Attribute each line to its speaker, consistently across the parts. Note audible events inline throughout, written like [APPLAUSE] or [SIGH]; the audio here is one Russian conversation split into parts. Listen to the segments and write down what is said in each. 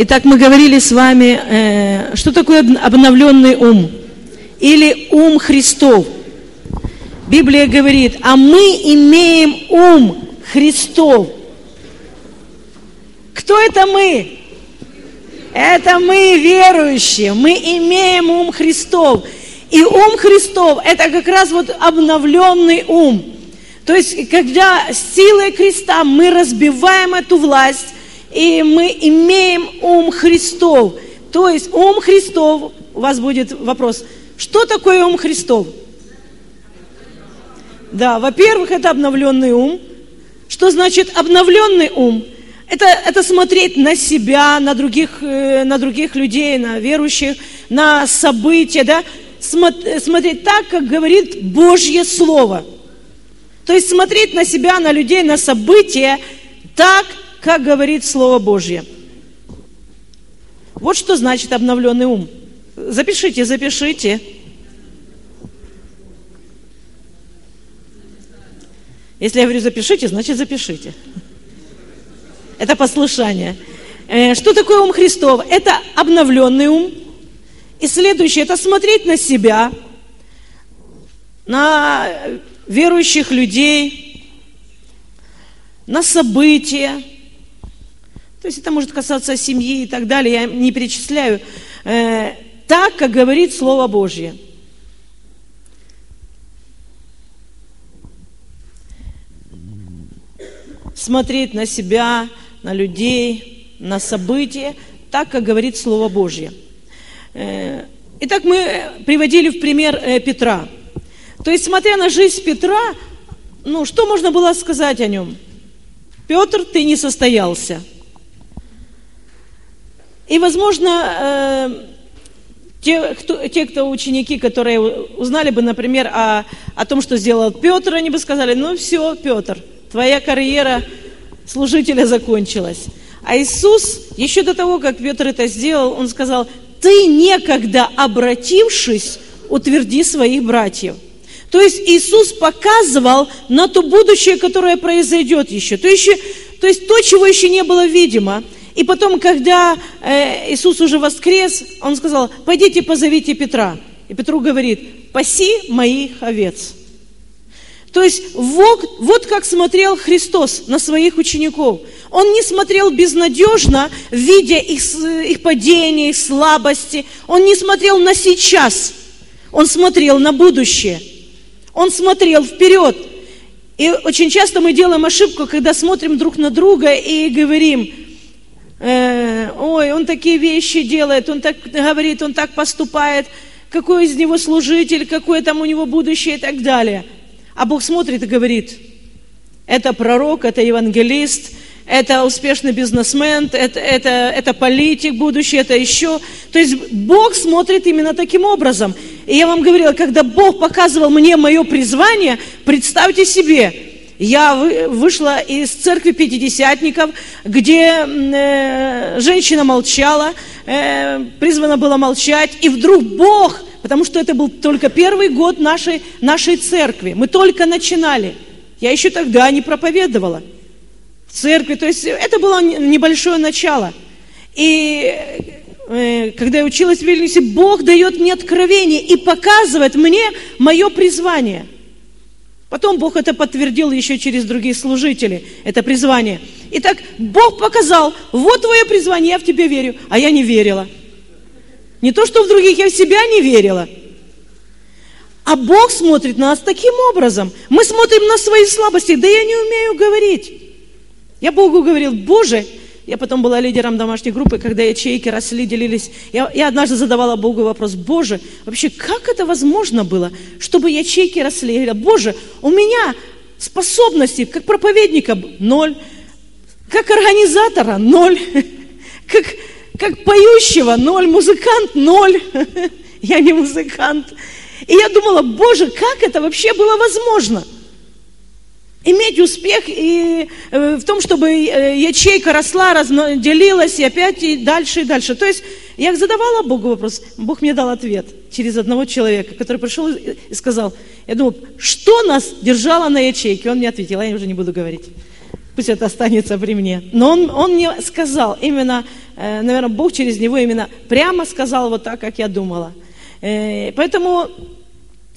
Speaker 1: Итак, мы говорили с вами, э, что такое обновленный ум или ум Христов. Библия говорит, а мы имеем ум Христов. Кто это мы? Это мы верующие, мы имеем ум Христов. И ум Христов – это как раз вот обновленный ум. То есть, когда силой креста мы разбиваем эту власть, и мы имеем ум Христов. То есть ум Христов, у вас будет вопрос, что такое ум Христов? Да, во-первых, это обновленный ум. Что значит обновленный ум? Это, это смотреть на себя, на других, э, на других людей, на верующих, на события, да? смотреть так, как говорит Божье Слово. То есть смотреть на себя, на людей, на события так, как говорит Слово Божье. Вот что значит обновленный ум. Запишите, запишите. Если я говорю запишите, значит запишите. Это послушание. Э, что такое ум Христов? Это обновленный ум. И следующее, это смотреть на себя, на верующих людей, на события, то есть это может касаться семьи и так далее, я не перечисляю. Э, так, как говорит Слово Божье. Смотреть на себя, на людей, на события, так, как говорит Слово Божье. Э, итак, мы приводили в пример э, Петра. То есть, смотря на жизнь Петра, ну, что можно было сказать о нем? Петр, ты не состоялся – и, возможно, э, те кто, те, кто ученики, которые узнали бы, например, о, о том, что сделал Петр, они бы сказали, ну все, Петр, твоя карьера служителя закончилась. А Иисус, еще до того, как Петр это сделал, он сказал, ты некогда обратившись, утверди своих братьев. То есть Иисус показывал на то будущее, которое произойдет еще. То есть, то, есть то, чего еще не было видимо – и потом, когда э, Иисус уже воскрес, Он сказал, пойдите позовите Петра. И Петру говорит, паси моих овец. То есть вот, вот как смотрел Христос на своих учеников. Он не смотрел безнадежно, видя их, их падение, их слабости. Он не смотрел на сейчас. Он смотрел на будущее. Он смотрел вперед. И очень часто мы делаем ошибку, когда смотрим друг на друга и говорим, э, ой, он такие вещи делает, он так говорит, он так поступает, какой из него служитель, какое там у него будущее и так далее. А Бог смотрит и говорит, это пророк, это евангелист, это успешный бизнесмен, это, это, это политик будущий, это еще. То есть Бог смотрит именно таким образом. И я вам говорила, когда Бог показывал мне мое призвание, представьте себе, я вышла из церкви пятидесятников, где э, женщина молчала, э, призвана была молчать, и вдруг Бог, потому что это был только первый год нашей, нашей церкви, мы только начинали. Я еще тогда не проповедовала в церкви, то есть это было небольшое начало. И э, когда я училась в Вильнюсе, Бог дает мне откровение и показывает мне мое призвание – Потом Бог это подтвердил еще через других служителей, это призвание. Итак, Бог показал, вот твое призвание, я в тебя верю, а я не верила. Не то, что в других, я в себя не верила. А Бог смотрит на нас таким образом. Мы смотрим на свои слабости. Да я не умею говорить. Я Богу говорил, Боже, я потом была лидером домашней группы, когда ячейки росли, делились. Я, я однажды задавала Богу вопрос, Боже, вообще как это возможно было, чтобы ячейки росли? Я говорила, Боже, у меня способности как проповедника ноль, как организатора ноль, [LAUGHS] как, как поющего ноль, музыкант ноль. [LAUGHS] Я не музыкант. И я думала, Боже, как это вообще было возможно? Иметь успех и э, в том, чтобы э, ячейка росла, разно, делилась и опять и дальше и дальше. То есть я задавала Богу вопрос, Бог мне дал ответ через одного человека, который пришел и сказал, я думаю, что нас держало на ячейке? Он мне ответил, я уже не буду говорить. Пусть это останется при мне. Но он, он мне сказал именно э, наверное, Бог через него именно прямо сказал вот так, как я думала. Поэтому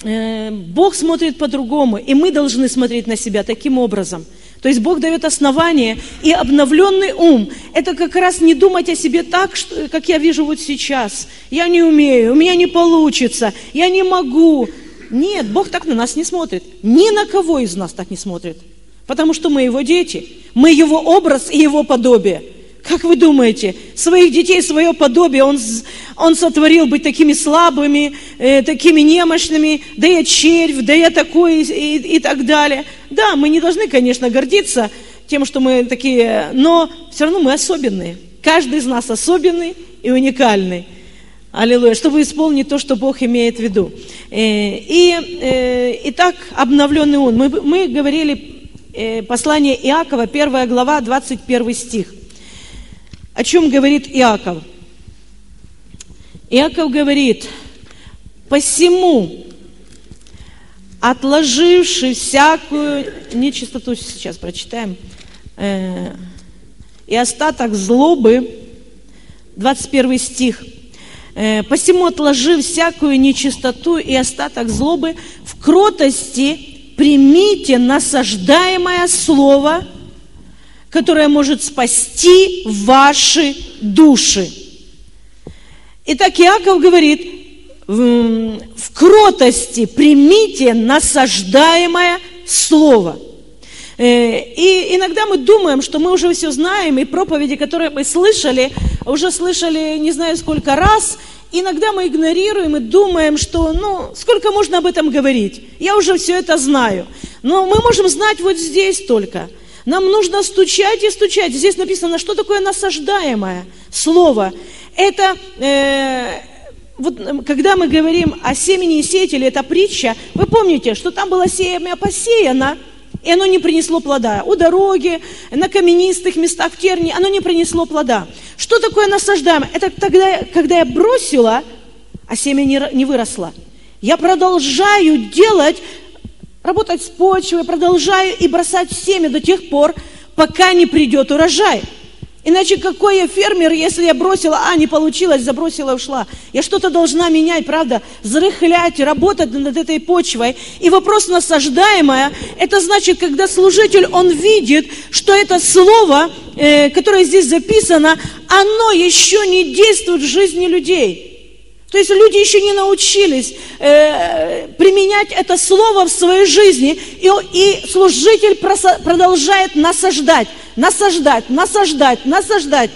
Speaker 1: Бог смотрит по-другому, и мы должны смотреть на себя таким образом. То есть Бог дает основание и обновленный ум. Это как раз не думать о себе так, что, как я вижу вот сейчас. Я не умею, у меня не получится, я не могу. Нет, Бог так на нас не смотрит. Ни на кого из нас так не смотрит. Потому что мы Его дети. Мы Его образ и Его подобие. Как вы думаете, своих детей, свое подобие Он, он сотворил быть такими слабыми, э, такими немощными, да я червь, да я такой и, и так далее. Да, мы не должны, конечно, гордиться тем, что мы такие, но все равно мы особенные. Каждый из нас особенный и уникальный. Аллилуйя, чтобы исполнить то, что Бог имеет в виду. Э, и, э, и так обновленный он. Мы, мы говорили э, послание Иакова, первая глава, 21 стих. О чем говорит Иаков? Иаков говорит, посему, отложивший всякую нечистоту, сейчас прочитаем, и остаток злобы, 21 стих – Э, посему отложив всякую нечистоту и остаток злобы, в кротости примите насаждаемое слово, которое может спасти ваши души. Итак, Иаков говорит, в кротости примите насаждаемое слово – Э, и иногда мы думаем, что мы уже все знаем, и проповеди, которые мы слышали, уже слышали не знаю сколько раз, иногда мы игнорируем и думаем, что, ну, сколько можно об этом говорить? Я уже все это знаю. Но мы можем знать вот здесь только. Нам нужно стучать и стучать. Здесь написано, что такое насаждаемое слово. Это, э, вот когда мы говорим о семени и сеятеле, это притча, вы помните, что там было семя посеяно, и оно не принесло плода. У дороги, на каменистых местах, в тернии, оно не принесло плода. Что такое насаждаемое? Это тогда, когда я бросила, а семя не, не выросло. Я продолжаю делать, работать с почвой, продолжаю и бросать семя до тех пор, пока не придет урожай. Иначе какой я фермер, если я бросила, а, не получилось, забросила, ушла. Я что-то должна менять, правда, зарыхлять, работать над этой почвой. И вопрос насаждаемое, это значит, когда служитель, он видит, что это слово, э, которое здесь записано, оно еще не действует в жизни людей. То есть люди еще не научились э, применять это слово в своей жизни, и, и служитель продолжает насаждать насаждать, насаждать, насаждать.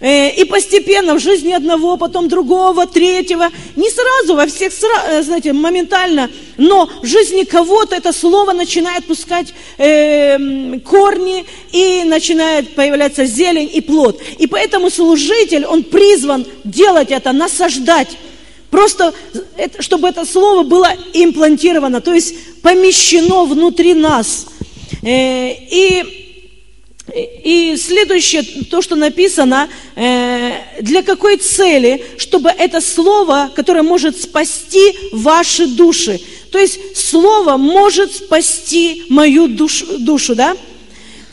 Speaker 1: Э, и постепенно в жизни одного, потом другого, третьего, не сразу, во всех, э, знаете, моментально, но в жизни кого-то это слово начинает пускать э, корни и начинает появляться зелень и плод. И поэтому служитель, он призван делать это, насаждать. Просто, чтобы это слово было имплантировано, то есть помещено внутри нас. И и следующее, то, что написано, э, для какой цели, чтобы это слово, которое может спасти ваши души. То есть слово может спасти мою душу, душу да?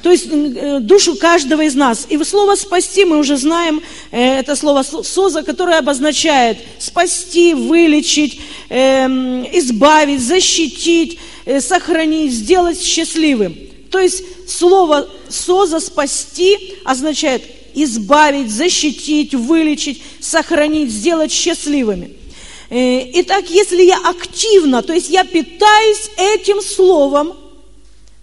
Speaker 1: То есть э, душу каждого из нас. И слово «спасти» мы уже знаем, э, это слово «соза», которое обозначает спасти, вылечить, эм, избавить, защитить, сохранить, сделать счастливым. То есть слово «соза» спасти означает избавить, защитить, вылечить, сохранить, сделать счастливыми. Э, итак, если я активно, то есть я питаюсь этим словом,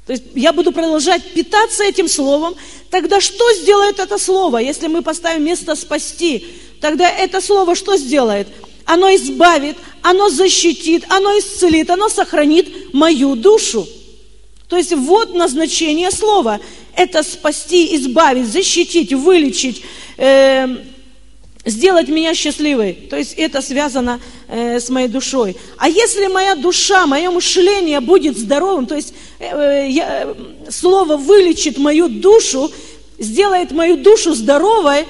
Speaker 1: то есть я буду продолжать питаться этим словом, тогда что сделает это слово, если мы поставим место спасти? Тогда это слово что сделает? Оно избавит, оно защитит, оно исцелит, оно сохранит мою душу. То есть вот назначение слова. Это спасти, избавить, защитить, вылечить, э, сделать меня счастливой. То есть это связано э, с моей душой. А если моя душа, мое мышление будет здоровым, то есть э, я, слово вылечит мою душу, сделает мою душу здоровой,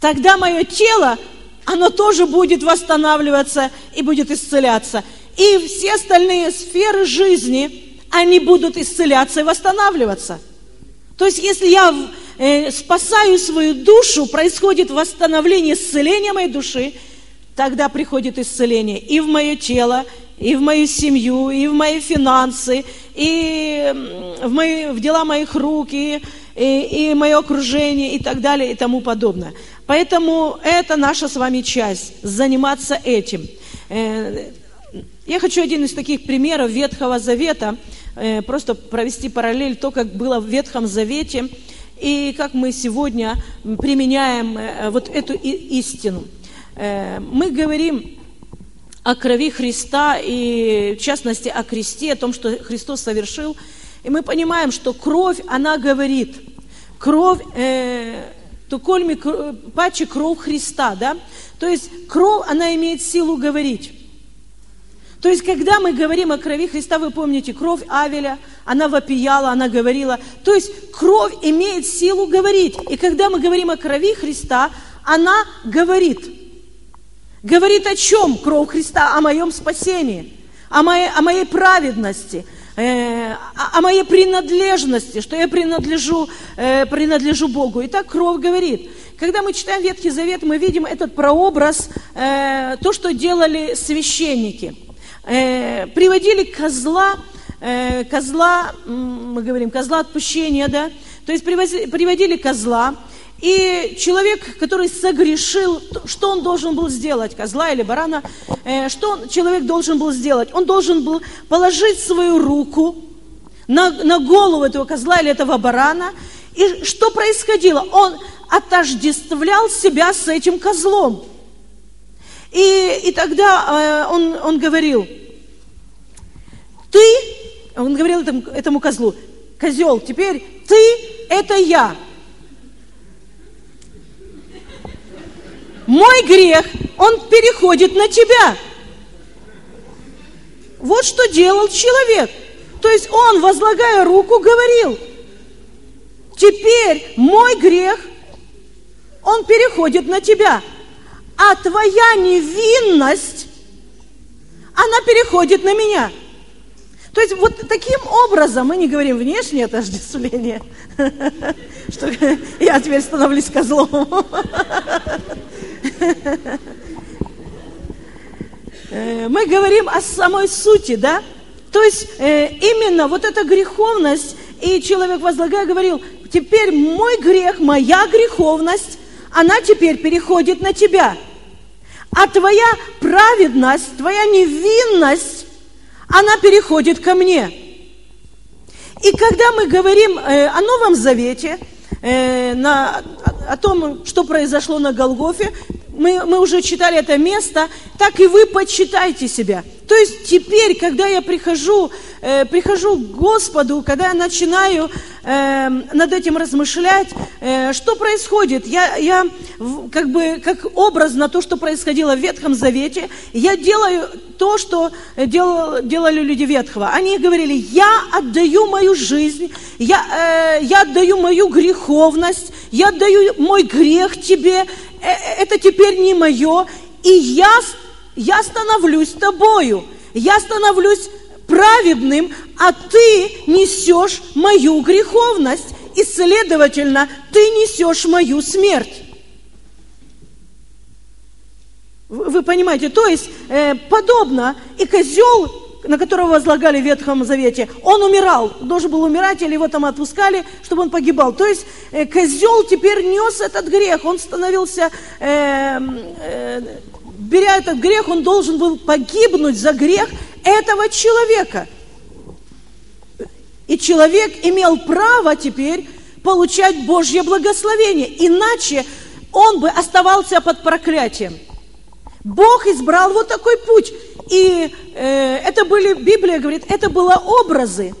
Speaker 1: тогда мое тело, оно тоже будет восстанавливаться и будет исцеляться. И все остальные сферы жизни – они будут исцеляться и восстанавливаться. То есть, если я э, спасаю свою душу, происходит восстановление, исцеление моей души, тогда приходит исцеление и в мое тело, и в мою семью, и в мои финансы, и в, мои, в дела моих рук, и, и, и мое окружение, и так далее, и тому подобное. Поэтому это наша с вами часть, заниматься этим. Э, я хочу один из таких примеров Ветхого Завета, э, просто провести параллель, то, как было в Ветхом Завете, и как мы сегодня применяем э, вот эту истину. Мы говорим о крови Христа и, в частности, о кресте, о том, что Христос совершил. И мы понимаем, что кровь, она говорит. Кровь, э, то кольми паче кровь Христа, да? То есть кровь, она имеет силу говорить. То есть, когда мы говорим о крови Христа, вы помните, кровь Авеля, она вопияла, она говорила. То есть, кровь имеет силу говорить. И когда мы говорим о крови Христа, она говорит. Говорит о чем кровь Христа? О моем спасении, о моей, о моей праведности, э, о, моей принадлежности, что я принадлежу, э, принадлежу Богу. И так кровь говорит. Когда мы читаем Ветхий Завет, мы видим этот прообраз, э, то, что делали священники. Э, приводили козла, э, козла, мы говорим, козла отпущения, да, то есть приводили козла, и человек, который согрешил, что он должен был сделать, козла или барана, э, что он, человек должен был сделать? Он должен был положить свою руку на, на голову этого козла или этого барана. И что происходило? Он отождествлял себя с этим козлом. И, и тогда э, он, он говорил, ты, он говорил этому, этому козлу, козел, теперь ты это я. мой грех, он переходит на тебя. Вот что делал человек. То есть он, возлагая руку, говорил, теперь мой грех, он переходит на тебя. А твоя невинность, она переходит на меня. То есть вот таким образом, мы не говорим внешнее отождествление, [LAUGHS] что я теперь становлюсь козлом. Э, мы говорим о самой сути, да? То есть э, именно вот эта греховность, и человек возлагая говорил, теперь мой грех, моя греховность, она теперь переходит на тебя. А твоя праведность, твоя невинность, она переходит ко мне. И когда мы говорим э, о Новом Завете, на, о том, что произошло на Голгофе, мы, мы уже читали это место, так и вы почитайте себя. То есть теперь, когда я прихожу, э, прихожу к Господу, когда я начинаю э, над этим размышлять, э, что происходит? Я, я как бы как образ на то, что происходило в Ветхом Завете, я делаю то, что делал, делали люди Ветхого. Они говорили, я отдаю мою жизнь, я, э, я отдаю мою греховность, я отдаю мой грех тебе, э, это теперь не мое, и я, я становлюсь тобою, я становлюсь праведным, а ты несешь мою греховность, и, следовательно, ты несешь мою смерть. Вы понимаете, то есть э, подобно и козел на которого возлагали в Ветхом Завете, он умирал, должен был умирать, или его там отпускали, чтобы он погибал. То есть э, козел теперь нес этот грех, он становился, э, э, беря этот грех, он должен был погибнуть за грех этого человека. И человек имел право теперь получать Божье благословение, иначе он бы оставался под проклятием. Бог избрал вот такой путь. И э, это были, Библия говорит, это было образы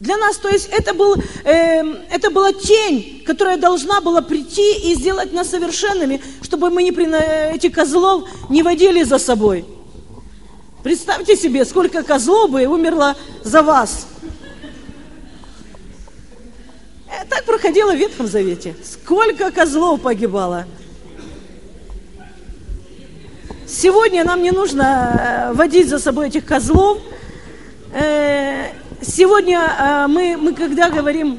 Speaker 1: для нас. То есть это, был, э, это была тень, которая должна была прийти и сделать нас совершенными, чтобы мы не, эти козлов не водили за собой. Представьте себе, сколько козлов бы умерло за вас. Э, так проходило в Ветхом Завете. Сколько козлов погибало. Сегодня нам не нужно э, водить за собой этих козлов. Э, сегодня э, мы, мы когда говорим,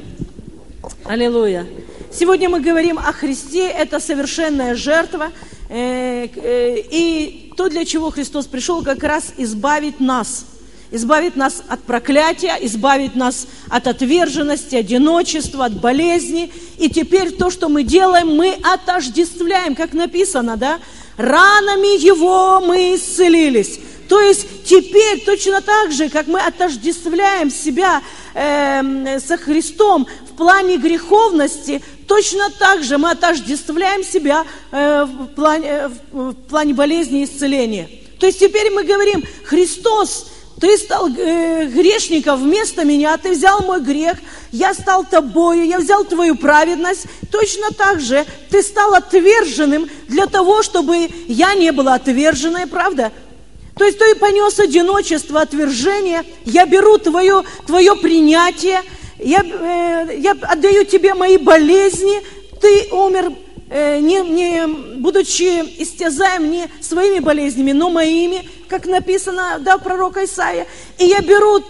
Speaker 1: аллилуйя, Сегодня мы говорим о Христе, это совершенная жертва, э, э, и то, для чего Христос пришел, как раз избавить нас – избавить нас от проклятия, избавить нас от отверженности, одиночества, от болезни. И теперь то, что мы делаем, мы отождествляем, как написано, да? Ранами Его мы исцелились. То есть теперь точно так же, как мы отождествляем себя э, со Христом в плане греховности, точно так же мы отождествляем себя э, в, плане, э, в плане болезни и исцеления. То есть теперь мы говорим, Христос ты стал э, грешником вместо меня, ты взял мой грех, я стал тобою, я взял твою праведность. Точно так же ты стал отверженным для того, чтобы я не была отверженной, правда? То есть ты понес одиночество, отвержение, я беру твое, твое принятие, я, э, я отдаю тебе мои болезни, ты умер Э, не, не будучи истязаем не своими болезнями, но моими, как написано да, пророка Исаия. И я беру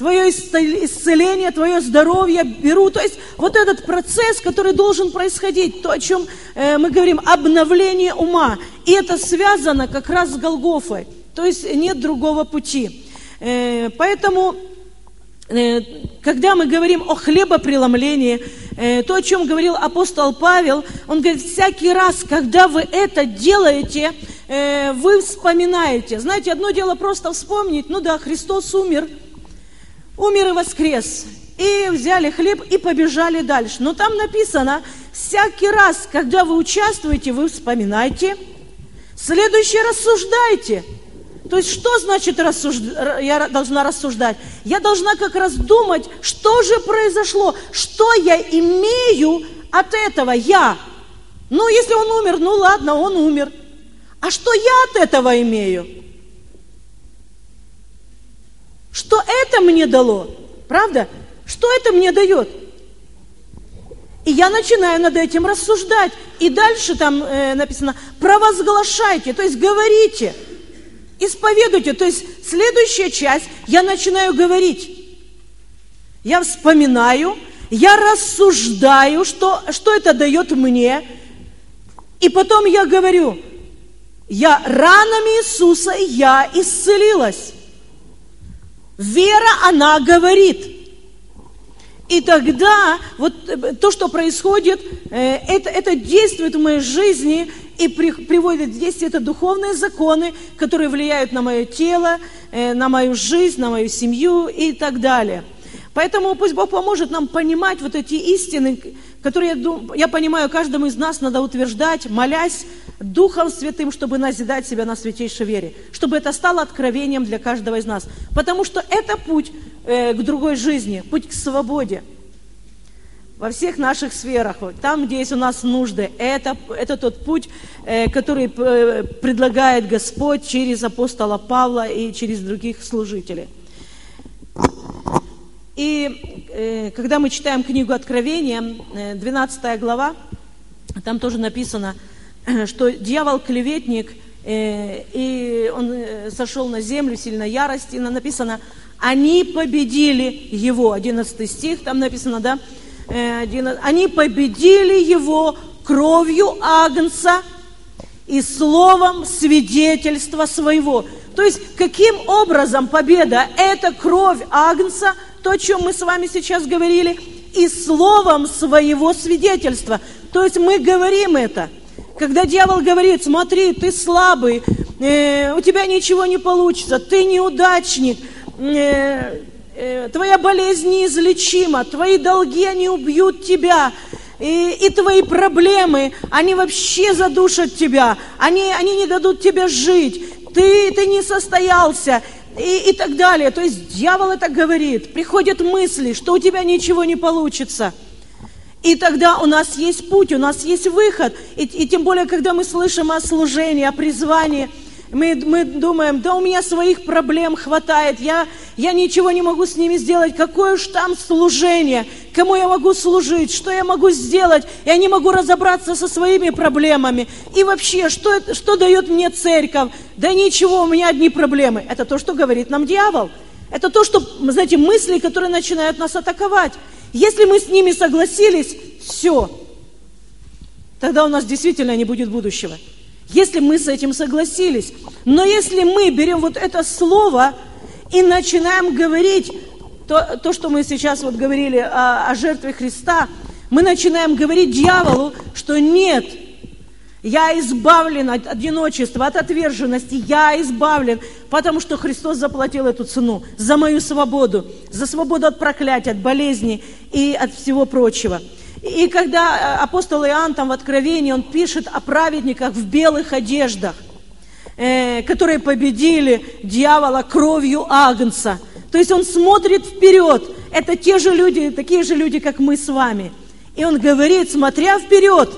Speaker 1: твое исцеление, твое здоровье, беру. То есть вот этот процесс, который должен происходить, то, о чем э, мы говорим, обновление ума. И это связано как раз с Голгофой. То есть нет другого пути. Э, поэтому Э, когда мы говорим о хлебопреломлении, то, о чем говорил апостол Павел, он говорит, всякий раз, когда вы это делаете, вы вспоминаете. Знаете, одно дело просто вспомнить, ну да, Христос умер, умер и воскрес. И взяли хлеб и побежали дальше. Но там написано, всякий раз, когда вы участвуете, вы вспоминайте, следующее рассуждайте – то есть что значит рассужд... я должна рассуждать? Я должна как раз думать, что же произошло, что я имею от этого я. Ну, если он умер, ну ладно, он умер. А что я от этого имею? Что это мне дало? Правда? Что это мне дает? И я начинаю над этим рассуждать. И дальше там э, написано, провозглашайте, то есть говорите – Исповедуйте. То есть следующая часть, я начинаю говорить. Я вспоминаю, я рассуждаю, что, что это дает мне. И потом я говорю, я ранами Иисуса я исцелилась. Вера, она говорит. И тогда вот э, то, что происходит, э, это, это действует в моей жизни, и при, приводит в действие это духовные законы, которые влияют на мое тело, э, на мою жизнь, на мою семью и так далее. Поэтому пусть Бог поможет нам понимать вот эти истины, которые, я, дум, я понимаю, каждому из нас надо утверждать, молясь Духом Святым, чтобы назидать себя на святейшей вере, чтобы это стало откровением для каждого из нас. Потому что это путь э, к другой жизни, путь к свободе во всех наших сферах, там, где есть у нас нужды. Это, это тот путь, э, который э, предлагает Господь через апостола Павла и через других служителей. И э, когда мы читаем книгу Откровения, 12 глава, там тоже написано, [CLEARS THROAT] что дьявол клеветник, и он сошел на землю сильно ярости, написано, они победили его, 11 стих, там написано, да, они победили его кровью Агнца и словом свидетельства своего. То есть, каким образом победа? Это кровь Агнца, то, о чем мы с вами сейчас говорили, и словом своего свидетельства. То есть, мы говорим это. Когда дьявол говорит, смотри, ты слабый, э, у тебя ничего не получится, ты неудачник, э, Э, твоя болезнь неизлечима, твои долги, они убьют тебя, и, и твои проблемы, они вообще задушат тебя, они, они не дадут тебе жить, ты, ты не состоялся, и, и так далее. То есть дьявол это говорит, приходят мысли, что у тебя ничего не получится. И тогда у нас есть путь, у нас есть выход. И, и тем более, когда мы слышим о служении, о призвании – мы, мы думаем, да у меня своих проблем хватает, я, я ничего не могу с ними сделать, какое уж там служение, кому я могу служить, что я могу сделать, я не могу разобраться со своими проблемами. И вообще, что, что дает мне церковь? Да ничего, у меня одни проблемы. Это то, что говорит нам дьявол. Это то, что, знаете, мысли, которые начинают нас атаковать. Если мы с ними согласились, все, тогда у нас действительно не будет будущего. Если мы с этим согласились. Но если мы берем вот это слово и начинаем говорить то, то что мы сейчас вот говорили о, о жертве Христа, мы начинаем говорить дьяволу, что нет, я избавлен от одиночества, от отверженности. Я избавлен, потому что Христос заплатил эту цену за мою свободу, за свободу от проклятия, от болезней и от всего прочего. И когда э, апостол Иоанн там в Откровении, он пишет о праведниках в белых одеждах, э, которые победили дьявола кровью Агнца. То есть он смотрит вперед. Это те же люди, такие же люди, как мы с вами. И он говорит, смотря вперед,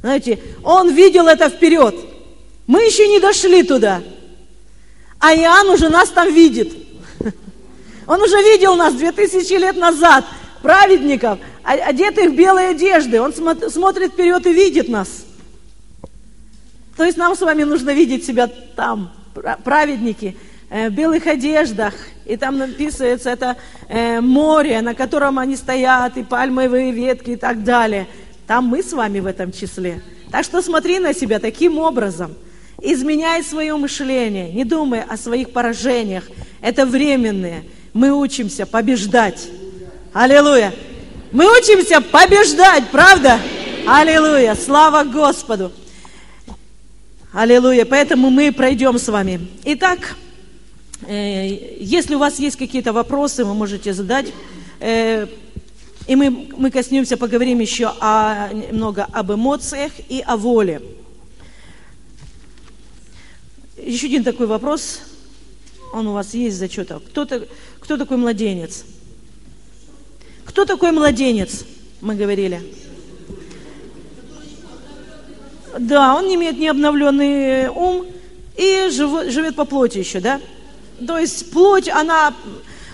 Speaker 1: знаете, он видел это вперед. Мы еще не дошли туда. А Иоанн уже нас там видит. [LAUGHS] Он уже видел нас 2000 лет назад, праведников, одетых в белые одежды. Он смотрит вперед и видит нас. То есть нам с вами нужно видеть себя там, праведники, э, в белых одеждах. И там написывается это э, море, на котором они стоят, и пальмовые ветки и так далее – там мы с вами в этом числе. Так что смотри на себя таким образом. Изменяй свое мышление. Не думай о своих поражениях. Это временные. Мы учимся побеждать. Аллилуйя. Мы учимся побеждать, правда? Аллилуйя. Слава Господу. Аллилуйя. Поэтому мы пройдем с вами. Итак, э, если у вас есть какие-то вопросы, вы можете задать. Э, и мы, мы коснемся, поговорим еще о, немного об эмоциях и о воле. Еще один такой вопрос. Он у вас есть зачетов. Кто, -то, кто такой младенец? Кто такой младенец? Мы говорили. Да, он не имеет необновленный ум и живет по плоти еще, да? То есть плоть, она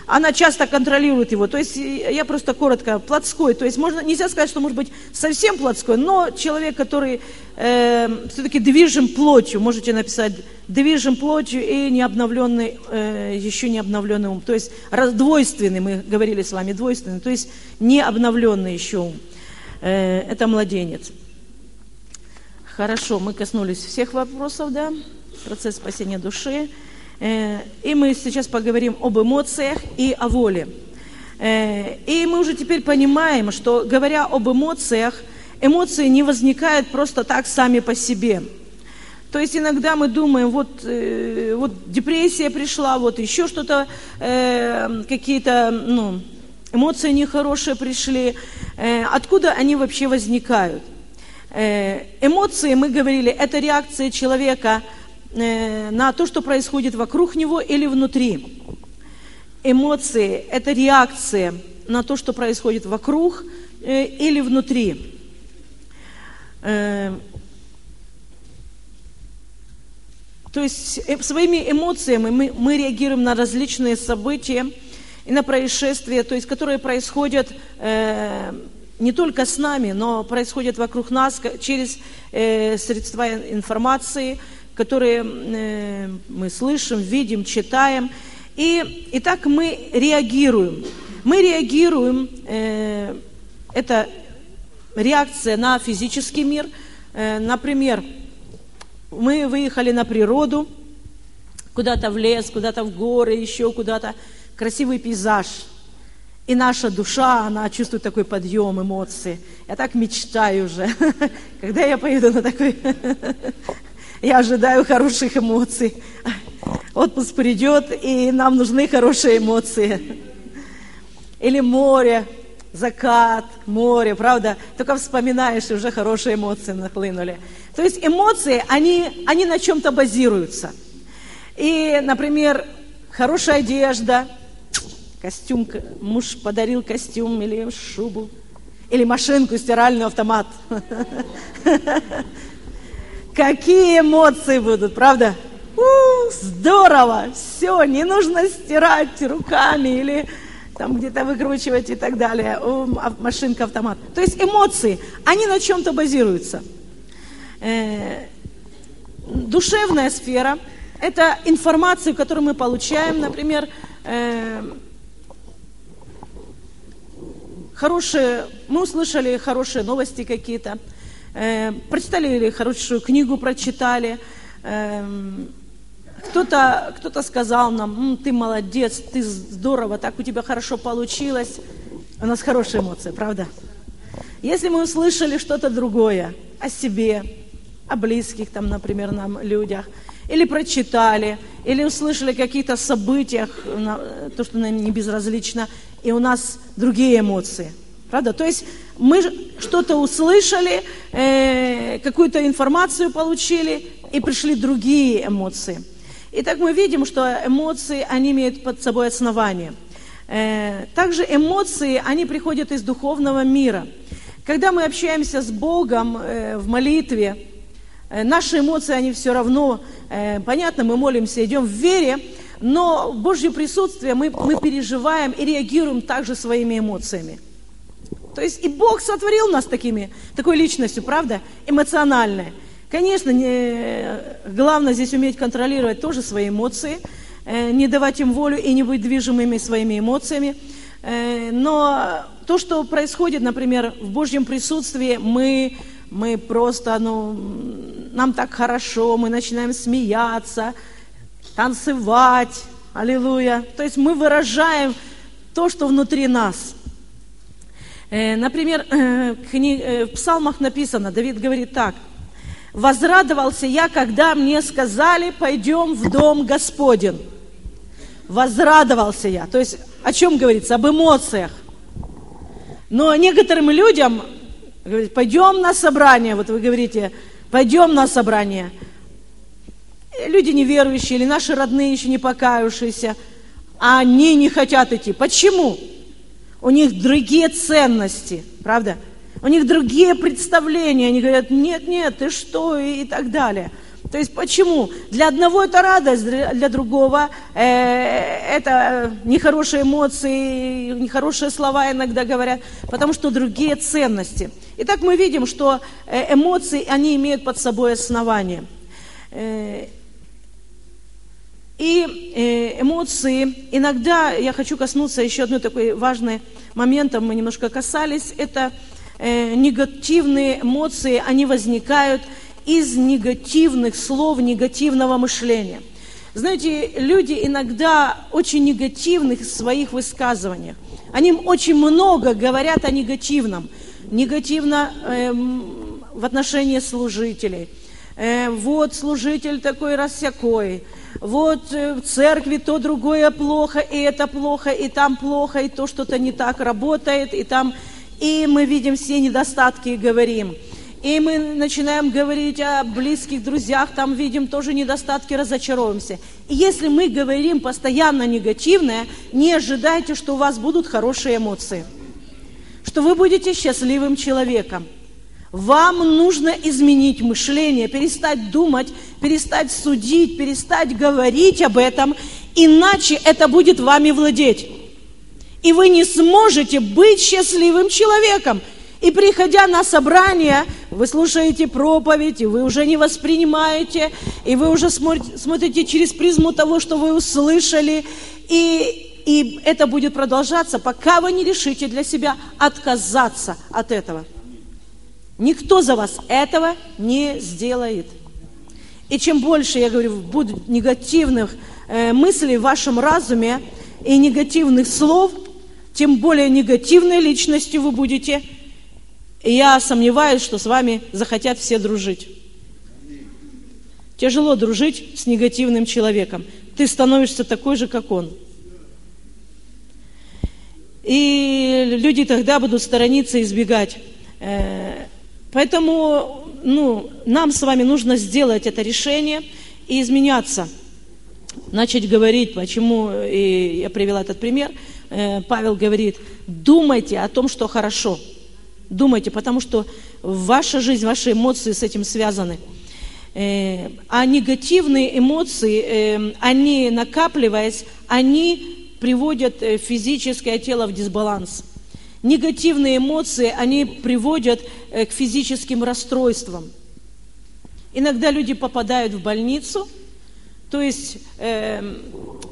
Speaker 1: она часто контролирует его. То есть я просто коротко, плотской. То есть можно, нельзя сказать, что может быть совсем плотской, но человек, который э, все-таки движим плотью, можете написать, движим плотью и необновленный, э, еще не обновленный ум. То есть двойственный, мы говорили с вами, двойственный, то есть не обновленный еще ум. Э, это младенец. Хорошо, мы коснулись всех вопросов, да? Процесс спасения души. Э, и мы сейчас поговорим об эмоциях и о воле. Э, и мы уже теперь понимаем, что говоря об эмоциях, эмоции не возникают просто так сами по себе. То есть иногда мы думаем, вот, э, вот депрессия пришла, вот еще что-то, какие-то ну, эмоции нехорошие пришли. Откуда они вообще возникают? Эмоции, мы говорили, это реакция человека – Э, на то, что происходит вокруг него или внутри. Эмоции – это реакция на то, что происходит вокруг э, или внутри. Э, то есть своими эмоциями мы, мы реагируем на различные события и на происшествия, то есть, которые происходят э, не только с нами, но происходят вокруг нас через э, средства информации, которые э, мы слышим, видим, читаем. И, и так мы реагируем. Мы реагируем, э, это реакция на физический мир. Э, например, мы выехали на природу, куда-то в лес, куда-то в горы, еще куда-то. Красивый пейзаж. И наша душа, она чувствует такой подъем эмоций. Я так мечтаю уже, [LAUGHS] когда я поеду на такой я ожидаю хороших эмоций. Отпуск придет, и нам нужны хорошие эмоции. Или море, закат, море, правда? Только вспоминаешь, и уже хорошие эмоции нахлынули. То есть эмоции, они, они на чем-то базируются. И, например, хорошая одежда, костюм, муж подарил костюм или шубу, или машинку, стиральный автомат. [LAUGHS] Какие эмоции будут, правда? У, здорово, все, не нужно стирать руками или там где-то выкручивать и так далее, а, машинка, автомат. То есть эмоции, они на чем-то базируются. Э, душевная сфера – это информация, которую мы получаем, например, э, хорошие, мы услышали хорошие новости какие-то, э, прочитали хорошую книгу прочитали, э, кто-то кто сказал нам, ты молодец, ты здорово, так у тебя хорошо получилось. У нас хорошие эмоции, правда? Если мы услышали что-то другое о себе, о близких, там, например, нам людях, или прочитали, или услышали о каких-то событиях, то, что нам не безразлично, и у нас другие эмоции. Правда? То есть мы что-то услышали, э, какую-то информацию получили, и пришли другие эмоции. Итак, мы видим, что эмоции, они имеют под собой основание. Э, также эмоции, они приходят из духовного мира. Когда мы общаемся с Богом э, в молитве, наши эмоции, они все равно, понятно, мы молимся, идем в вере, но в Божье присутствие мы, мы переживаем и реагируем также своими эмоциями. То есть и Бог сотворил нас такими, такой личностью, правда, эмоциональной. Конечно, не, главное здесь уметь контролировать тоже свои эмоции, э, не давать им волю и не быть движимыми своими эмоциями. Но то, что происходит, например, в Божьем присутствии, мы мы просто, ну, нам так хорошо, мы начинаем смеяться, танцевать, аллилуйя. То есть мы выражаем то, что внутри нас. Э, например, [CLEARS THROAT] э, в псалмах написано, Давид говорит так, «Возрадовался я, когда мне сказали, пойдем в дом Господен». Возрадовался я. То есть о чем говорится? Об эмоциях. Но некоторым людям Говорит, пойдем на собрание. Вот вы говорите, пойдем на собрание. Люди неверующие или наши родные еще не покаявшиеся, а они не хотят идти. Почему? У них другие ценности, правда? У них другие представления. Они говорят, нет, нет, ты что, и, и так далее. То есть почему? Для одного это радость, для другого э, это нехорошие эмоции, нехорошие слова иногда говорят, потому что другие ценности. Итак, мы видим, что э, эмоции, они имеют под собой основание. Э, и э, эмоции, иногда я хочу коснуться еще одной такой важной момента, мы немножко касались, это негативные эмоции, они возникают из негативных слов, негативного мышления. Знаете, люди иногда очень негативных в своих высказываниях. Они очень много говорят о негативном. Негативно эм, в отношении служителей. Э, вот служитель такой рассякой. Вот э, в церкви то другое плохо, и это плохо, и там плохо, и то что-то не так работает, и там... И мы видим все недостатки и говорим – и мы начинаем говорить о близких друзьях, там видим тоже недостатки, разочаровываемся. И если мы говорим постоянно негативное, не ожидайте, что у вас будут хорошие эмоции, что вы будете счастливым человеком. Вам нужно изменить мышление, перестать думать, перестать судить, перестать говорить об этом, иначе это будет вами владеть. И вы не сможете быть счастливым человеком, и приходя на собрание, вы слушаете проповедь, и вы уже не воспринимаете, и вы уже смотрите через призму того, что вы услышали, и, и это будет продолжаться, пока вы не решите для себя отказаться от этого. Никто за вас этого не сделает. И чем больше, я говорю, будут негативных э, мыслей в вашем разуме и негативных слов, тем более негативной личностью вы будете – и я сомневаюсь, что с вами захотят все дружить. Тяжело дружить с негативным человеком. Ты становишься такой же, как он. И люди тогда будут сторониться, избегать. Э, поэтому ну, нам с вами нужно сделать это решение и изменяться. Начать говорить, почему, и я привела этот пример, э, Павел говорит, думайте о том, что хорошо – Думайте, потому что ваша жизнь, ваши эмоции с этим связаны. Э, а негативные эмоции, э, они накапливаясь, они приводят физическое тело в дисбаланс. Негативные эмоции, они приводят к физическим расстройствам. Иногда люди попадают в больницу, то есть э,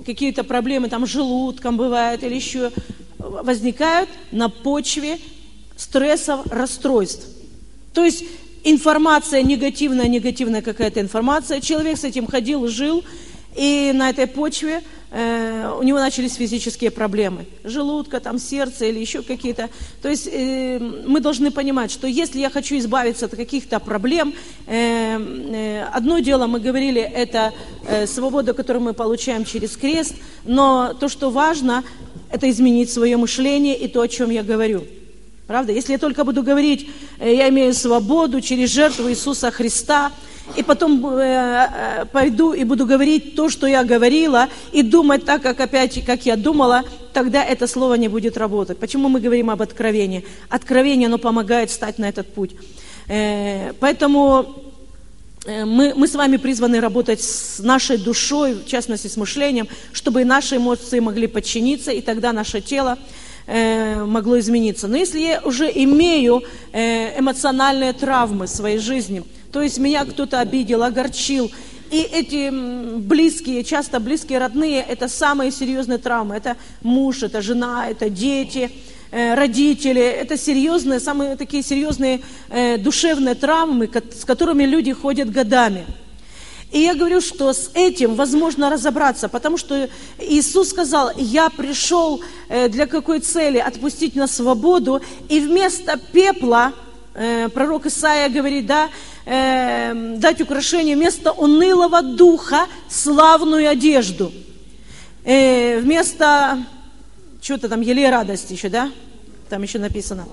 Speaker 1: какие-то проблемы там желудком бывают или еще возникают на почве стрессов, расстройств. То есть информация негативная, негативная какая-то информация, человек с этим ходил, жил, и на этой почве э, у него начались физические проблемы. Желудка, там, сердце или еще какие-то. То есть э, мы должны понимать, что если я хочу избавиться от каких-то проблем, э, э, одно дело, мы говорили, это э, свобода, которую мы получаем через крест, но то, что важно, это изменить свое мышление и то, о чем я говорю. Правда? Если я только буду говорить, э, я имею свободу через жертву Иисуса Христа, и потом э, э, пойду и буду говорить то, что я говорила, и думать так, как опять, как я думала, тогда это слово не будет работать. Почему мы говорим об откровении? Откровение, оно помогает стать на этот путь. Э, поэтому э, мы, мы с вами призваны работать с нашей душой, в частности с мышлением, чтобы наши эмоции могли подчиниться, и тогда наше тело э, могло измениться. Но если я уже имею э, эмоциональные травмы в своей жизни, то есть меня кто-то обидел, огорчил, и эти близкие, часто близкие родные, это самые серьезные травмы. Это муж, это жена, это дети, э, родители. Это серьезные, самые такие серьезные э, душевные травмы, с которыми люди ходят годами. И я говорю, что с этим возможно разобраться, потому что Иисус сказал, я пришел э, для какой цели? Отпустить на свободу, и вместо пепла, пророк Исаия говорит, да, э, дать украшение вместо унылого духа славную одежду. Вместо, что-то там, елей радости еще, да? Там еще написано.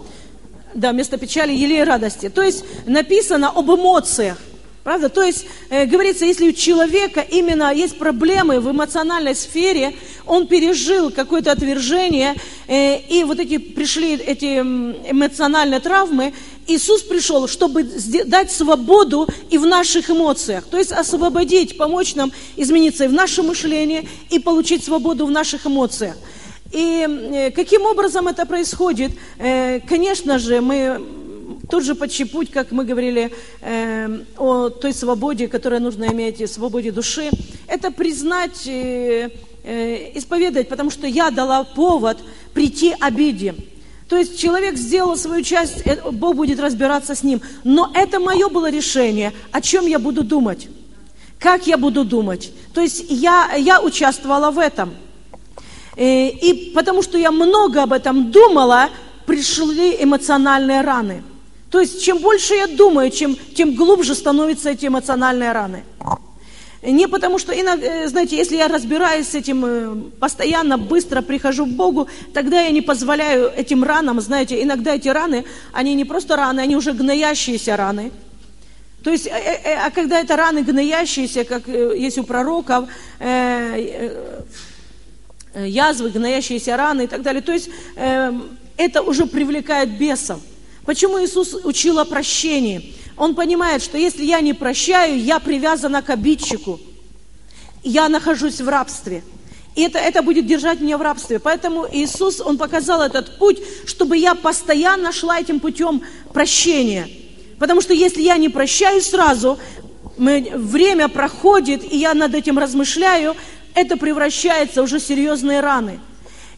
Speaker 1: Да, вместо печали елей радости. То есть написано об эмоциях. Правда? То есть, э, говорится, если у человека именно есть проблемы в эмоциональной сфере, он пережил какое-то отвержение, э, и вот эти пришли эти эмоциональные травмы, Иисус пришел, чтобы дать свободу и в наших эмоциях, то есть освободить, помочь нам измениться и в нашем мышлении, и получить свободу в наших эмоциях. И э, каким образом это происходит? Э, конечно же, мы тот же почти путь, как мы говорили э, о той свободе, которую нужно иметь, свободе души, это признать, э, э, исповедать, потому что я дала повод прийти обиде. То есть человек сделал свою часть, э, Бог будет разбираться с ним. Но это мое было решение, о чем я буду думать, как я буду думать. То есть я, я участвовала в этом. Э, и потому что я много об этом думала, пришли эмоциональные раны – то есть, чем больше я думаю, чем, тем глубже становятся эти эмоциональные раны. Не потому что, иногда, знаете, если я разбираюсь с этим, э, постоянно, быстро прихожу к Богу, тогда я не позволяю этим ранам, знаете, иногда эти раны, они не просто раны, они уже гноящиеся раны. То есть, э, э, а когда это раны гноящиеся, как есть у пророков, язвы, гноящиеся раны и так далее, то есть это уже привлекает бесов. Почему Иисус учил о прощении? Он понимает, что если я не прощаю, я привязана к обидчику. Я нахожусь в рабстве. И это, это будет держать меня в рабстве. Поэтому Иисус, Он показал этот путь, чтобы я постоянно шла этим путем прощения. Потому что если я не прощаю сразу, мы, время проходит, и я над этим размышляю, это превращается уже в серьезные раны.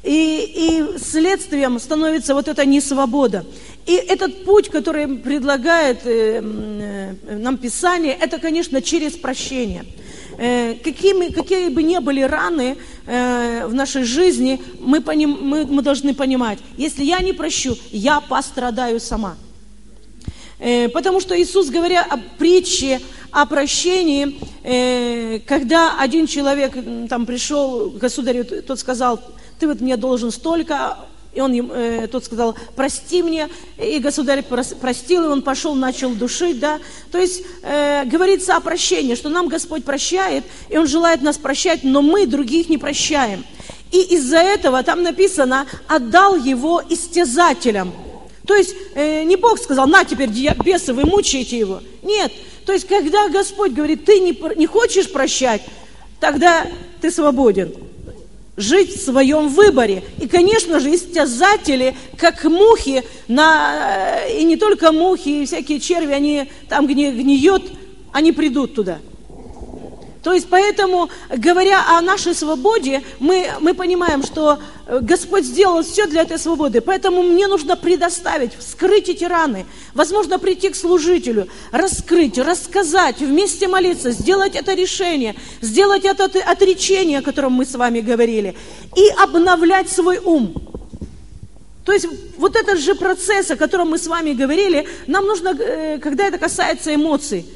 Speaker 1: И, и следствием становится вот эта несвобода. И этот путь, который предлагает э, э, нам Писание, это, конечно, через прощение. Э, какими, какие бы ни были раны в нашей жизни, мы, поним, мы, мы должны понимать, если я не прощу, я пострадаю сама. Потому что Иисус, говоря о притче, о прощении, когда один человек там пришел к государю, тот сказал, ты вот мне должен столько, и он, э, тот сказал, прости мне, и государь простил, и он пошел, начал душить, да. То есть э, говорится о прощении, что нам Господь прощает, и Он желает нас прощать, но мы других не прощаем. И из-за этого там написано, отдал его истязателям. То есть э, не Бог сказал, на теперь бесы, вы мучаете его. Нет. То есть когда Господь говорит, ты не, не хочешь прощать, тогда ты свободен жить в своем выборе. И, конечно же, истязатели, как мухи, на, э, и не только мухи, и всякие черви, они там, гниет, они придут туда. То есть поэтому, говоря о нашей свободе, мы, мы понимаем, что э, Господь сделал все для этой свободы. Поэтому мне нужно предоставить, вскрыть эти раны. Возможно, прийти к служителю, раскрыть, рассказать, вместе молиться, сделать это решение, сделать это отречение, о котором мы с вами говорили, и обновлять свой ум. То есть вот этот же процесс, о котором мы с вами говорили, нам нужно, э, когда это касается эмоций –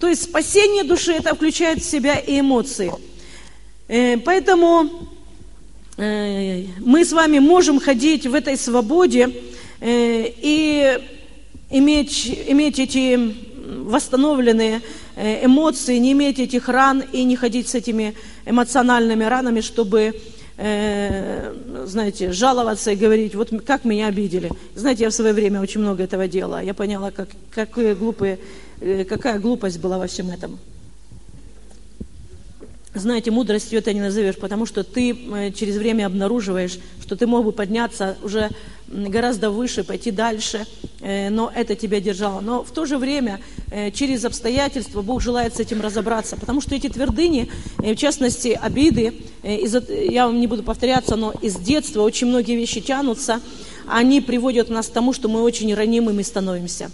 Speaker 1: то есть спасение души это включает в себя и эмоции. Э, поэтому э, мы с вами можем ходить в этой свободе э, и иметь, иметь эти восстановленные эмоции, не иметь этих ран и не ходить с этими эмоциональными ранами, чтобы, знаете, жаловаться и говорить, вот как меня обидели. Знаете, я в свое время очень много этого делала. Я поняла, как, какие глупые какая глупость была во всем этом. Знаете, мудростью это не назовешь, потому что ты э, через время обнаруживаешь, что ты мог бы подняться уже гораздо выше, пойти дальше, э, но это тебя держало. Но в то же время через обстоятельства Бог желает с этим разобраться, потому что эти твердыни, в частности обиды, я вам не буду повторяться, но из детства очень многие вещи тянутся, они приводят нас к тому, что мы очень ранимыми становимся.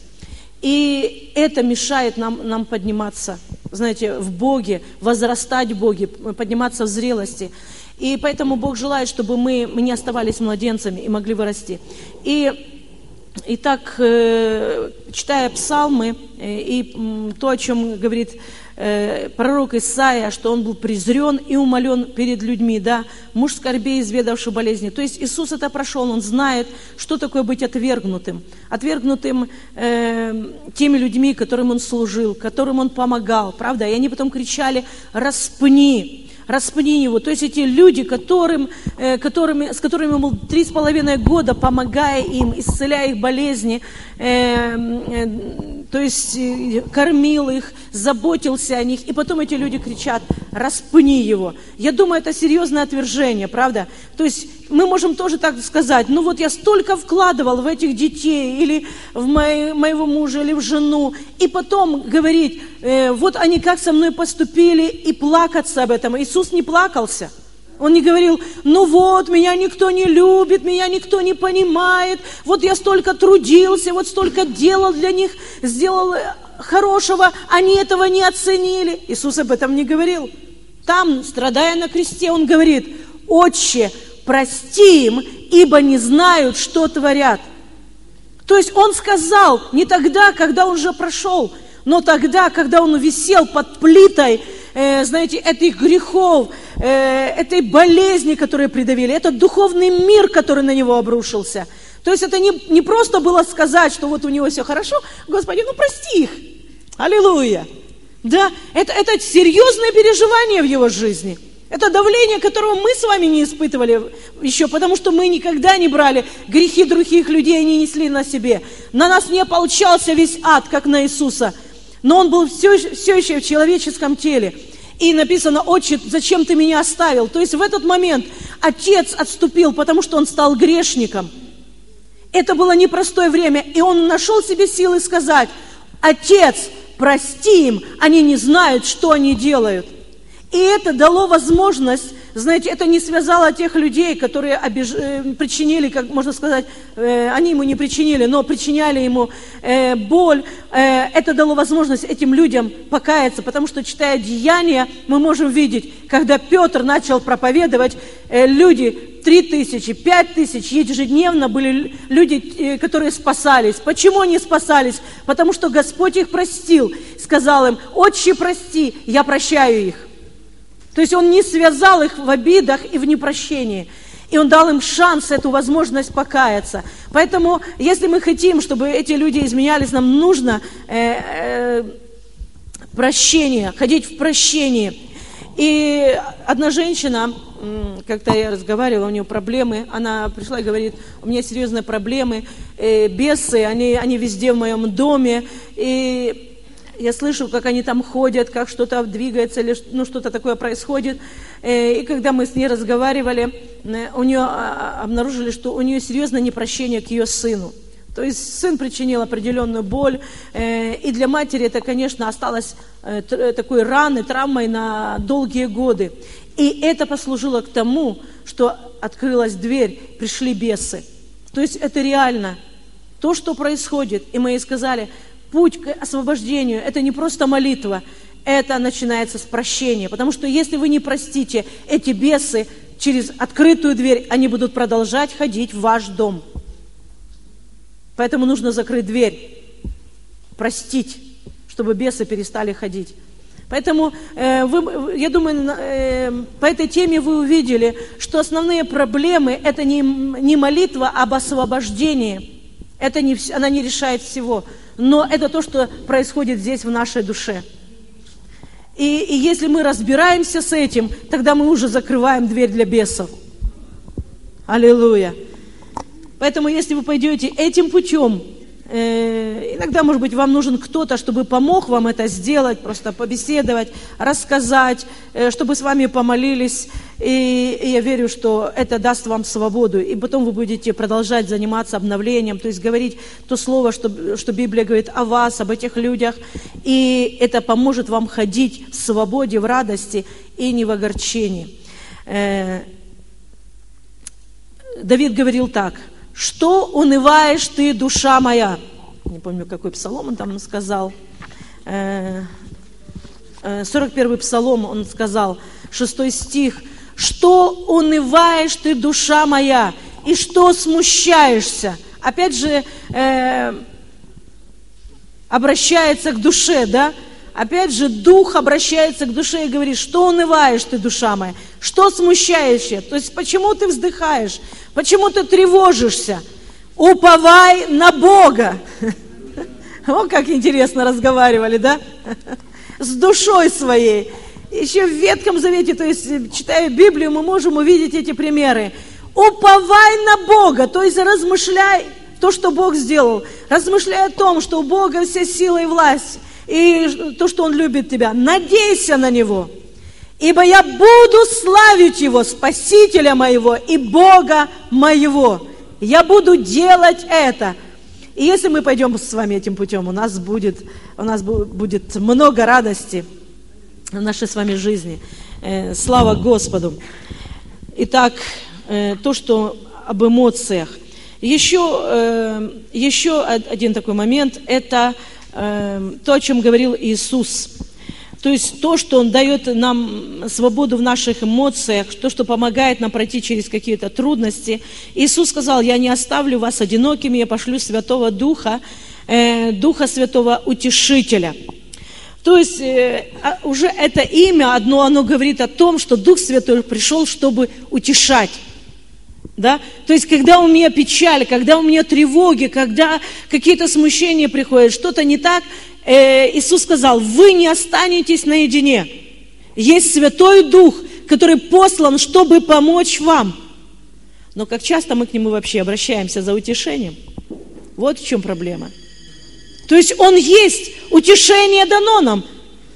Speaker 1: И это мешает нам, нам подниматься, знаете, в Боге, возрастать в Боге, подниматься в зрелости. И поэтому Бог желает, чтобы мы, мы не оставались младенцами и могли вырасти. И Итак, э, читая псалмы э, и то, о чем говорит э, пророк Исаия, что он был презрен и умолен перед людьми, да, муж скорбей, изведавший болезни. То есть Иисус это прошел, он знает, что такое быть отвергнутым. Отвергнутым э, теми людьми, которым он служил, которым он помогал, правда? И они потом кричали, распни, распни его. То есть эти люди, которым, э, которыми, с которыми он был три с половиной года, помогая им, исцеляя их болезни, э, э, то есть э, кормил их, заботился о них, и потом эти люди кричат, распни его. Я думаю, это серьезное отвержение, правда? То есть мы можем тоже так сказать, ну вот я столько вкладывал в этих детей, или в мои, моего мужа, или в жену, и потом говорить, э, вот они как со мной поступили, и плакаться об этом. Иисус не плакался. Он не говорил, ну вот, меня никто не любит, меня никто не понимает, вот я столько трудился, вот столько делал для них, сделал хорошего, они этого не оценили. Иисус об этом не говорил. Там, страдая на кресте, он говорит, «Отче, прости им, ибо не знают, что творят». То есть он сказал не тогда, когда он уже прошел, но тогда, когда он висел под плитой, э, знаете, этих грехов, э, этой болезни, которые придавили, этот духовный мир, который на него обрушился. То есть это не, не просто было сказать, что вот у него все хорошо, Господи, ну прости их. Аллилуйя. Да, это, это серьезное переживание в его жизни. Это давление, которого мы с вами не испытывали еще, потому что мы никогда не брали грехи других людей не несли на себе. На нас не ополчался весь ад, как на Иисуса. Но он был все, все еще в человеческом теле. И написано, отче, зачем ты меня оставил? То есть в этот момент отец отступил, потому что он стал грешником. Это было непростое время, и он нашел себе силы сказать, отец, прости им, они не знают, что они делают. И это дало возможность, знаете, это не связало тех людей, которые обиж... Э, причинили, как можно сказать, э, они ему не причинили, но причиняли ему э, боль. Это дало возможность этим людям покаяться, потому что, читая Деяния, мы можем видеть, когда Петр начал проповедовать, люди, три тысячи, пять тысяч, ежедневно были люди, которые спасались. Почему они спасались? Потому что Господь их простил, сказал им, «Отче, прости, я прощаю их». То есть он не связал их в обидах и в непрощении. И он дал им шанс, эту возможность покаяться. Поэтому, если мы хотим, чтобы эти люди изменялись, нам нужно э, э, прощение, ходить в прощении. И одна женщина, как-то я разговаривала, у нее проблемы, она пришла и говорит, у меня серьезные проблемы, э, бесы, они, они везде в моем доме, и я слышу, как они там ходят, как что-то двигается или ну, что-то такое происходит. Э, и когда мы с ней разговаривали, э, у нее а, а, обнаружили, что у нее серьезное непрощение к ее сыну. То есть сын причинил определенную боль, э, и для матери это, конечно, осталось такой раной, травмой на долгие годы. И это послужило к тому, что открылась дверь, пришли бесы. То есть это реально то, что происходит. И мы ей сказали, путь к освобождению – это не просто молитва, это начинается с прощения. Потому что если вы не простите, эти бесы через открытую дверь, они будут продолжать ходить в ваш дом – Поэтому нужно закрыть дверь, простить, чтобы бесы перестали ходить. Поэтому э, вы, я думаю, э, по этой теме вы увидели, что основные проблемы – это не, не молитва об освобождении. Это не, она не решает всего. Но это то, что происходит здесь в нашей душе. И, и если мы разбираемся с этим, тогда мы уже закрываем дверь для бесов. Аллилуйя. Поэтому, если вы пойдете этим путем, иногда, может быть, вам нужен кто-то, чтобы помог вам это сделать, просто побеседовать, рассказать, э, чтобы с вами помолились. И, и я верю, что это даст вам свободу. И потом вы будете продолжать заниматься обновлением, то есть говорить то слово, что, что Библия говорит о вас, об этих людях. И это поможет вам ходить в свободе, в радости и не в огорчении. Э, Давид говорил так – что унываешь ты, душа моя? Не помню, какой псалом он там сказал. 41 э, э, псалом он сказал, 6 стих. Что унываешь ты, душа моя, и что смущаешься? Опять же, э, обращается к душе, да? Опять же, дух обращается к душе и говорит, что унываешь ты, душа моя, что смущаешься, то есть почему ты вздыхаешь, почему ты тревожишься, уповай на Бога. [LAUGHS] О, как интересно разговаривали, да? С душой своей. Еще в Ветхом Завете, то есть читая Библию, мы можем увидеть эти примеры. Уповай на Бога, то есть размышляй то, что Бог сделал. Размышляй о том, что у Бога вся сила и власть и то, что Он любит тебя. Надейся на Него. Ибо я буду славить Его, Спасителя моего и Бога моего. Я буду делать это. И если мы пойдем с вами этим путем, у нас будет, у нас будет много радости в нашей с вами жизни. Э, слава Господу. Итак, э, то, что об эмоциях. Еще, э, еще один такой момент – это Эм, то, о чем говорил Иисус. То есть то, что Он дает нам свободу в наших эмоциях, то, что помогает нам пройти через какие-то трудности. Иисус сказал, я не оставлю вас одинокими, я пошлю Святого Духа, э, Духа Святого Утешителя. То есть э, а, уже это имя одно, оно говорит о том, что Дух Святой пришел, чтобы утешать. Да? То есть, когда у меня печаль, когда у меня тревоги, когда какие-то смущения приходят, что-то не так, э, Иисус сказал, вы не останетесь наедине. Есть Святой Дух, который послан, чтобы помочь вам. Но как часто мы к Нему вообще обращаемся за утешением? Вот в чем проблема. То есть Он есть, утешение дано нам,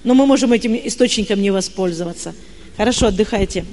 Speaker 1: но мы можем этим источником не воспользоваться. Хорошо, отдыхайте.